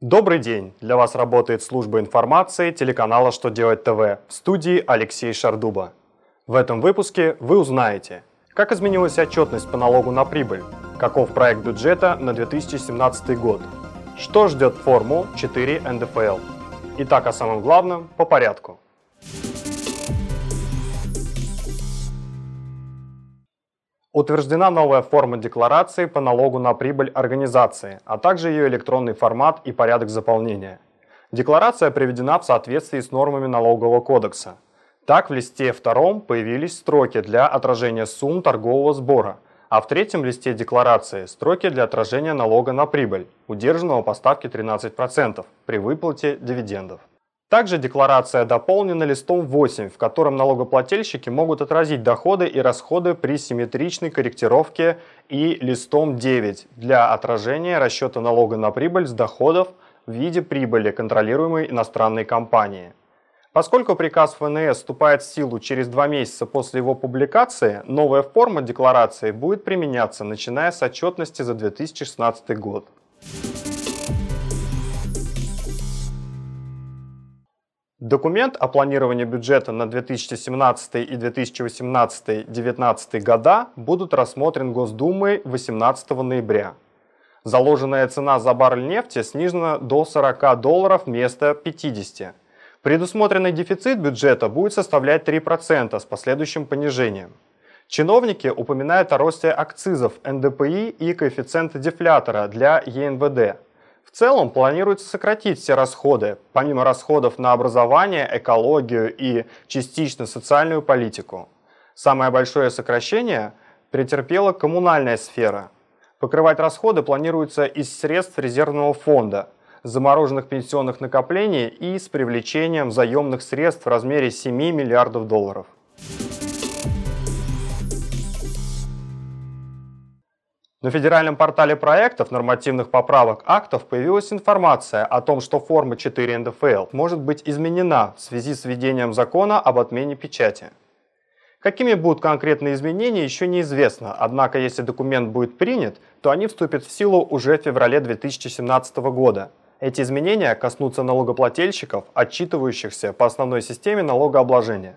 Добрый день! Для вас работает служба информации телеканала «Что делать ТВ» в студии Алексей Шардуба. В этом выпуске вы узнаете, как изменилась отчетность по налогу на прибыль, каков проект бюджета на 2017 год, что ждет форму 4 НДФЛ. Итак, о самом главном по порядку. Утверждена новая форма декларации по налогу на прибыль организации, а также ее электронный формат и порядок заполнения. Декларация приведена в соответствии с нормами налогового кодекса. Так, в листе втором появились строки для отражения сумм торгового сбора, а в третьем листе декларации строки для отражения налога на прибыль, удержанного по ставке 13% при выплате дивидендов. Также декларация дополнена листом 8, в котором налогоплательщики могут отразить доходы и расходы при симметричной корректировке и листом 9 для отражения расчета налога на прибыль с доходов в виде прибыли контролируемой иностранной компании. Поскольку приказ ФНС вступает в силу через два месяца после его публикации, новая форма декларации будет применяться начиная с отчетности за 2016 год. Документ о планировании бюджета на 2017 и 2018-2019 года будут рассмотрен Госдумой 18 ноября. Заложенная цена за баррель нефти снижена до 40 долларов вместо 50. Предусмотренный дефицит бюджета будет составлять 3% с последующим понижением. Чиновники упоминают о росте акцизов НДПИ и коэффициента дефлятора для ЕНВД – в целом планируется сократить все расходы, помимо расходов на образование, экологию и частично социальную политику. Самое большое сокращение претерпела коммунальная сфера. Покрывать расходы планируется из средств резервного фонда, замороженных пенсионных накоплений и с привлечением заемных средств в размере 7 миллиардов долларов. На федеральном портале проектов нормативных поправок актов появилась информация о том, что форма 4 НДФЛ может быть изменена в связи с введением закона об отмене печати. Какими будут конкретные изменения, еще неизвестно, однако если документ будет принят, то они вступят в силу уже в феврале 2017 года. Эти изменения коснутся налогоплательщиков, отчитывающихся по основной системе налогообложения.